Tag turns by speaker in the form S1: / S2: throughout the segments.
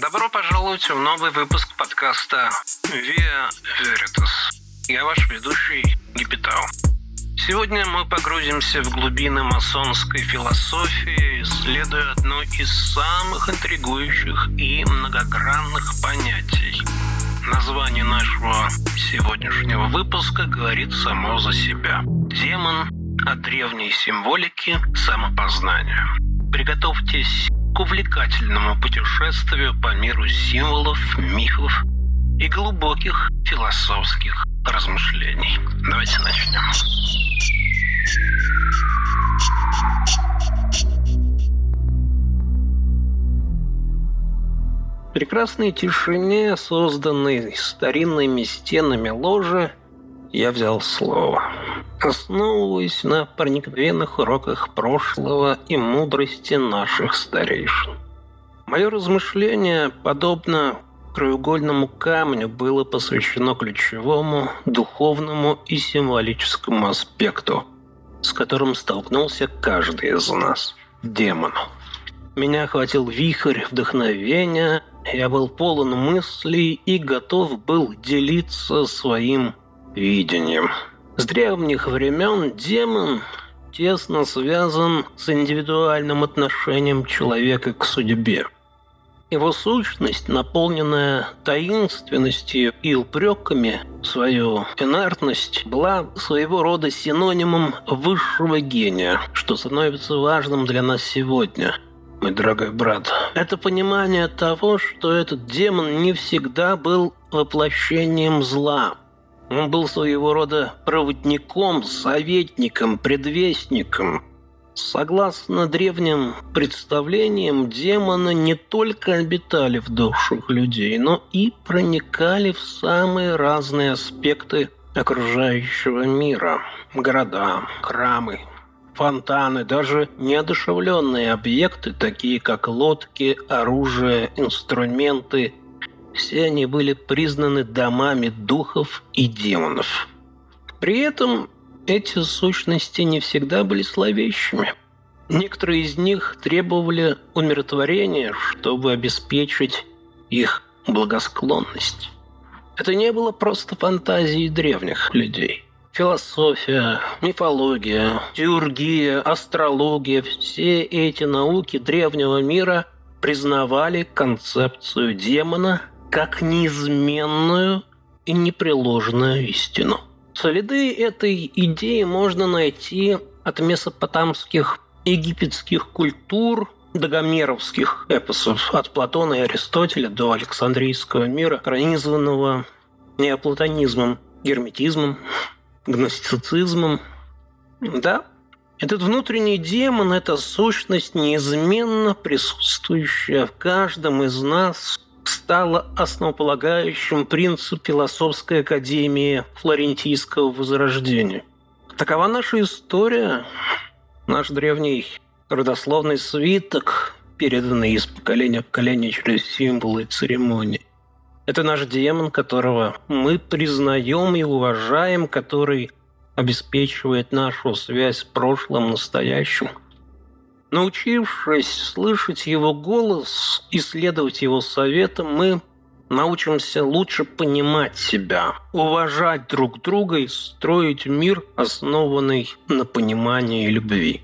S1: Добро пожаловать в новый выпуск подкаста Via Veritas. Я ваш ведущий Гипитал. Сегодня мы погрузимся в глубины масонской философии, исследуя одно из самых интригующих и многогранных понятий. Название нашего сегодняшнего выпуска говорит само за себя. Демон от древней символики самопознания. Приготовьтесь к увлекательному путешествию по миру символов, мифов и глубоких философских размышлений. Давайте начнем. В прекрасной тишине, созданной старинными стенами ложи, я взял слово. Основываясь на проникновенных уроках прошлого и мудрости наших старейшин. Мое размышление, подобно краеугольному камню, было посвящено ключевому духовному и символическому аспекту, с которым столкнулся каждый из нас – демону. Меня охватил вихрь вдохновения, я был полон мыслей и готов был делиться своим видением. С древних времен демон тесно связан с индивидуальным отношением человека к судьбе. Его сущность, наполненная таинственностью и упреками, свою инертность, была своего рода синонимом высшего гения, что становится важным для нас сегодня – мой дорогой брат. Это понимание того, что этот демон не всегда был воплощением зла, он был своего рода проводником, советником, предвестником. Согласно древним представлениям, демоны не только обитали в душах людей, но и проникали в самые разные аспекты окружающего мира. Города, храмы, фонтаны, даже неодушевленные объекты, такие как лодки, оружие, инструменты – все они были признаны домами духов и демонов. При этом эти сущности не всегда были словещими. Некоторые из них требовали умиротворения, чтобы обеспечить их благосклонность. Это не было просто фантазией древних людей. Философия, мифология, теургия, астрология – все эти науки древнего мира признавали концепцию демона как неизменную и непреложную истину. Следы этой идеи можно найти от месопотамских египетских культур до гомеровских эпосов, от Платона и Аристотеля до Александрийского мира, пронизанного неоплатонизмом, герметизмом, гностицизмом. Да, этот внутренний демон – это сущность, неизменно присутствующая в каждом из нас стало основополагающим принцип философской академии Флорентийского возрождения. Такова наша история, наш древний родословный свиток, переданный из поколения в поколение через символы и церемонии. Это наш демон, которого мы признаем и уважаем, который обеспечивает нашу связь с прошлым, настоящим – Научившись слышать его голос и следовать его советам, мы научимся лучше понимать себя, уважать друг друга и строить мир, основанный на понимании и любви.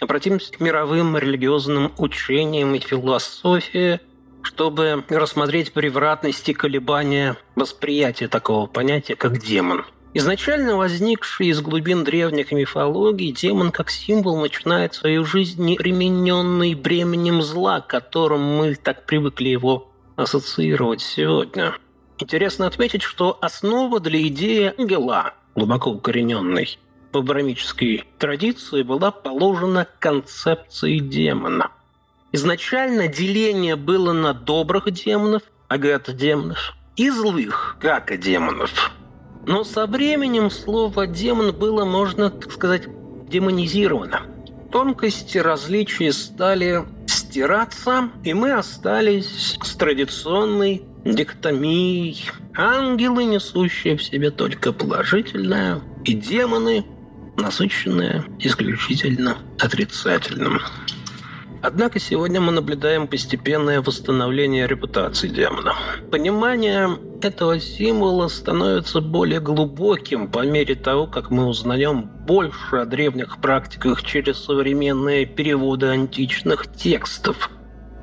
S1: Обратимся к мировым религиозным учениям и философии, чтобы рассмотреть превратности колебания восприятия такого понятия, как демон – Изначально возникший из глубин древних мифологий, демон как символ начинает свою жизнь непримененный бременем зла, которым мы так привыкли его ассоциировать сегодня. Интересно отметить, что основа для идеи ангела, глубоко укорененной в абрамической традиции, была положена концепцией демона. Изначально деление было на добрых демонов, агата-демонов, и злых, как-демонов – но со временем слово «демон» было, можно так сказать, демонизировано. Тонкости различий стали стираться, и мы остались с традиционной диктомией. Ангелы, несущие в себе только положительное, и демоны, насыщенные исключительно отрицательным. Однако сегодня мы наблюдаем постепенное восстановление репутации демона. Понимание этого символа становится более глубоким по мере того, как мы узнаем больше о древних практиках через современные переводы античных текстов.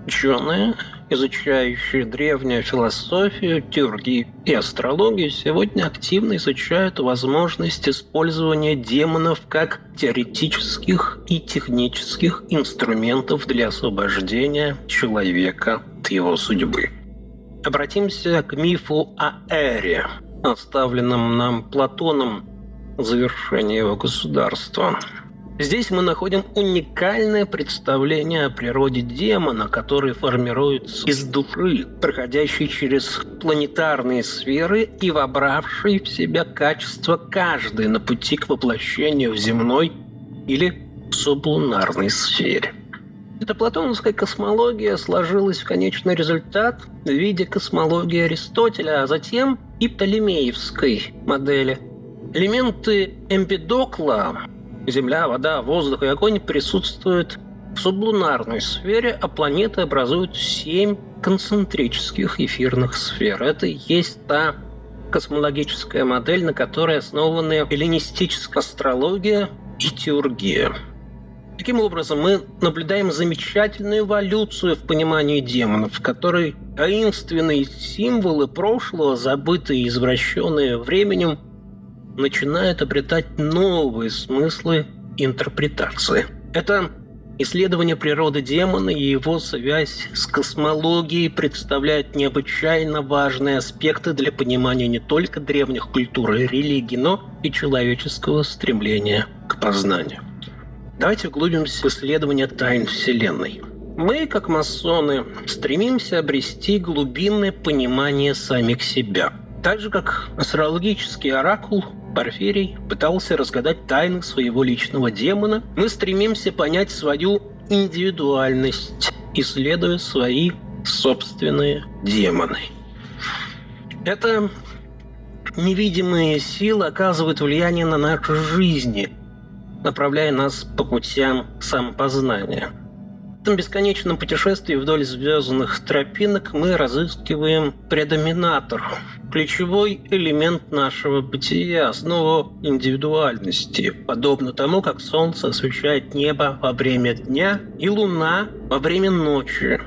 S1: Ученые изучающие древнюю философию, теоргию и астрологию, сегодня активно изучают возможность использования демонов как теоретических и технических инструментов для освобождения человека от его судьбы. Обратимся к мифу о Эре, оставленном нам Платоном в завершении его государства – Здесь мы находим уникальное представление о природе демона, который формируется из души, проходящей через планетарные сферы и вобравшей в себя качество каждой на пути к воплощению в земной или сублунарной сфере. Эта платоновская космология сложилась в конечный результат в виде космологии Аристотеля, а затем и Птолемеевской модели. Элементы Эмпидокла Земля, вода, воздух и огонь присутствуют в сублунарной сфере, а планеты образуют семь концентрических эфирных сфер. Это и есть та космологическая модель, на которой основаны эллинистическая астрология и теургия. Таким образом, мы наблюдаем замечательную эволюцию в понимании демонов, в которой таинственные символы прошлого, забытые и извращенные временем, начинают обретать новые смыслы интерпретации. Это исследование природы демона и его связь с космологией представляют необычайно важные аспекты для понимания не только древних культур и религий, но и человеческого стремления к познанию. Давайте углубимся в исследование тайн Вселенной. Мы, как масоны, стремимся обрести глубинное понимание самих себя. Так же, как астрологический оракул Порфирий пытался разгадать тайны своего личного демона, мы стремимся понять свою индивидуальность, исследуя свои собственные демоны. Это невидимые силы оказывают влияние на наши жизни, направляя нас по путям самопознания – этом бесконечном путешествии вдоль звездных тропинок мы разыскиваем предоминатор, ключевой элемент нашего бытия, основу индивидуальности, подобно тому, как Солнце освещает небо во время дня и Луна во время ночи.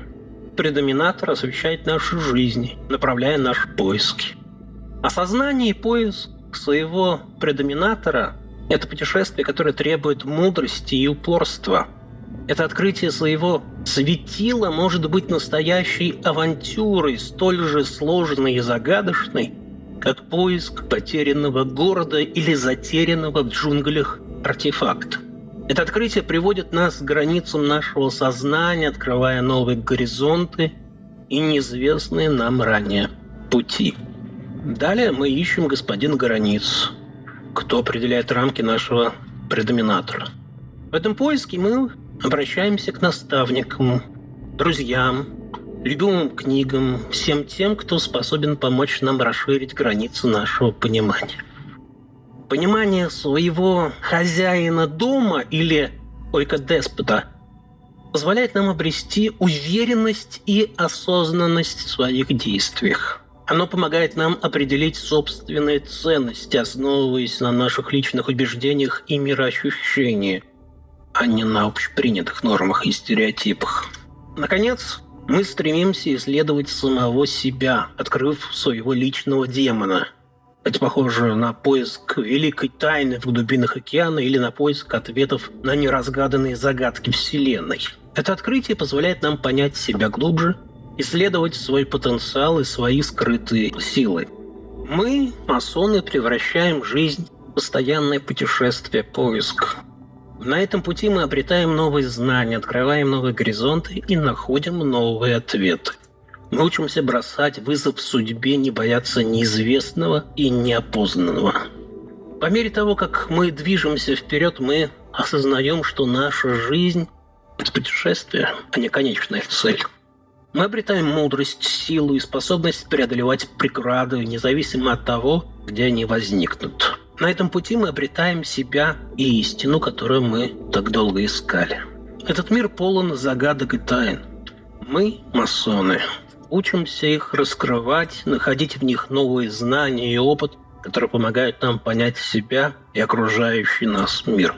S1: Предоминатор освещает нашу жизнь, направляя наши поиски. Осознание и поиск своего предоминатора – это путешествие, которое требует мудрости и упорства – это открытие своего светила может быть настоящей авантюрой, столь же сложной и загадочной, как поиск потерянного города или затерянного в джунглях артефакта. Это открытие приводит нас к границам нашего сознания, открывая новые горизонты и неизвестные нам ранее пути. Далее мы ищем господин границ, кто определяет рамки нашего предоминатора. В этом поиске мы обращаемся к наставникам, друзьям, любимым книгам, всем тем, кто способен помочь нам расширить границы нашего понимания. Понимание своего хозяина дома или ойка-деспота позволяет нам обрести уверенность и осознанность в своих действиях. Оно помогает нам определить собственные ценности, основываясь на наших личных убеждениях и мироощущениях а не на общепринятых нормах и стереотипах. Наконец, мы стремимся исследовать самого себя, открыв своего личного демона. Это похоже на поиск великой тайны в глубинах океана или на поиск ответов на неразгаданные загадки Вселенной. Это открытие позволяет нам понять себя глубже, исследовать свой потенциал и свои скрытые силы. Мы, масоны, превращаем жизнь в постоянное путешествие, поиск. На этом пути мы обретаем новые знания, открываем новые горизонты и находим новые ответы. Мы учимся бросать вызов судьбе, не бояться неизвестного и неопознанного. По мере того, как мы движемся вперед, мы осознаем, что наша жизнь – это путешествие, а не конечная цель. Мы обретаем мудрость, силу и способность преодолевать преграды, независимо от того, где они возникнут. На этом пути мы обретаем себя и истину, которую мы так долго искали. Этот мир полон загадок и тайн. Мы, масоны, учимся их раскрывать, находить в них новые знания и опыт, которые помогают нам понять себя и окружающий нас мир.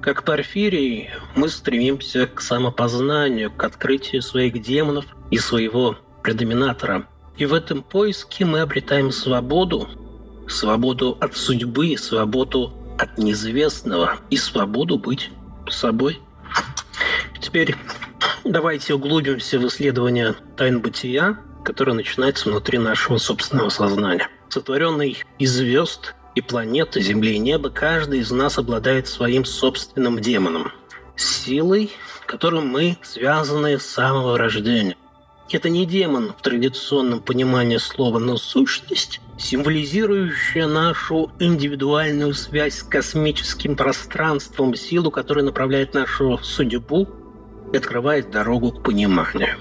S1: Как Порфирий, мы стремимся к самопознанию, к открытию своих демонов и своего предоминатора. И в этом поиске мы обретаем свободу, свободу от судьбы, свободу от неизвестного и свободу быть собой. Теперь давайте углубимся в исследование тайн бытия, которое начинается внутри нашего собственного сознания. Сотворенный из звезд и планеты, Земли и неба, каждый из нас обладает своим собственным демоном. Силой, которым мы связаны с самого рождения. Это не демон в традиционном понимании слова, но сущность, символизирующая нашу индивидуальную связь с космическим пространством, силу, которая направляет нашу судьбу и открывает дорогу к пониманию.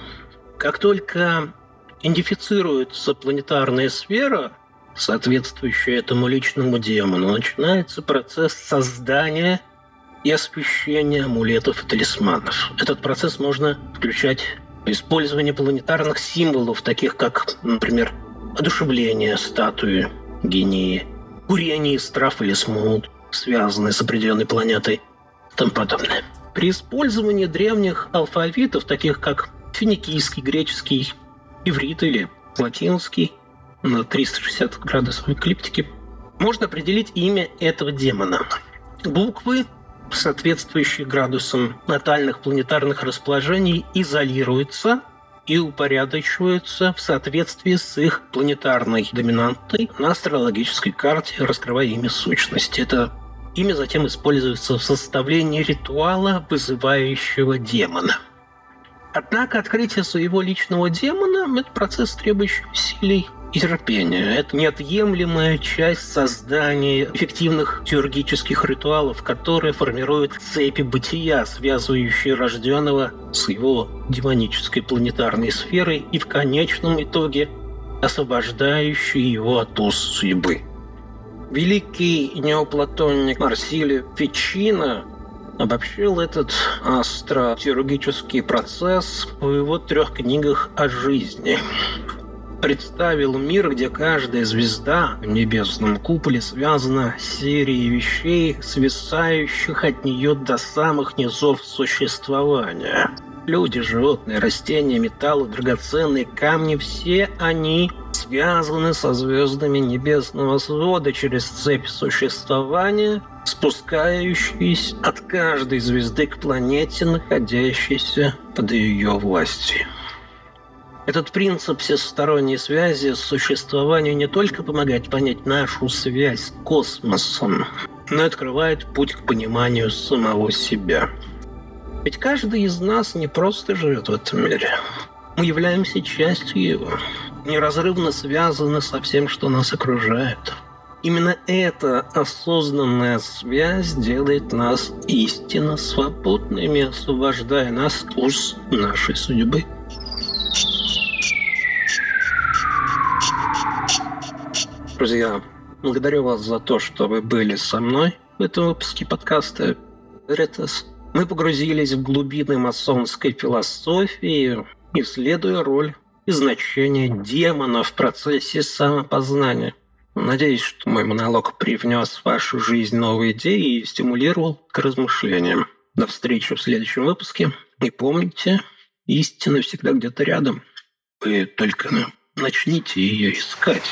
S1: Как только идентифицируется планетарная сфера, соответствующая этому личному демону, начинается процесс создания и освещения амулетов и талисманов. Этот процесс можно включать Использование планетарных символов, таких как, например, одушевление статуи гении, курение из трав или смут, связанные с определенной планетой и тому подобное. При использовании древних алфавитов, таких как финикийский, греческий, иврит или латинский, на 360 градусов эклиптики, можно определить имя этого демона. Буквы соответствующие градусам натальных планетарных расположений, изолируются и упорядочиваются в соответствии с их планетарной доминантой на астрологической карте, раскрывая имя сущности. Это имя затем используется в составлении ритуала, вызывающего демона. Однако открытие своего личного демона – это процесс, требующий усилий и терпение. Это неотъемлемая часть создания эффективных теургических ритуалов, которые формируют цепи бытия, связывающие рожденного с его демонической планетарной сферой и в конечном итоге освобождающие его от уз судьбы. Великий неоплатонник Марсилио Фичино обобщил этот астротеургический процесс в его трех книгах о жизни представил мир, где каждая звезда в небесном куполе связана с серией вещей, свисающих от нее до самых низов существования. Люди, животные, растения, металлы, драгоценные камни – все они связаны со звездами небесного свода через цепь существования, спускающиеся от каждой звезды к планете, находящейся под ее властью. Этот принцип всесторонней связи существованию не только помогает понять нашу связь с космосом, но и открывает путь к пониманию самого себя. Ведь каждый из нас не просто живет в этом мире. Мы являемся частью его, неразрывно связаны со всем, что нас окружает. Именно эта осознанная связь делает нас истинно свободными, освобождая нас уз нашей судьбы. Друзья, благодарю вас за то, что вы были со мной в этом выпуске подкаста «Ретас». Мы погрузились в глубины масонской философии, исследуя роль и значение демона в процессе самопознания. Надеюсь, что мой монолог привнес в вашу жизнь новые идеи и стимулировал к размышлениям. До встречи в следующем выпуске. И помните, истина всегда где-то рядом. Вы только начните ее искать.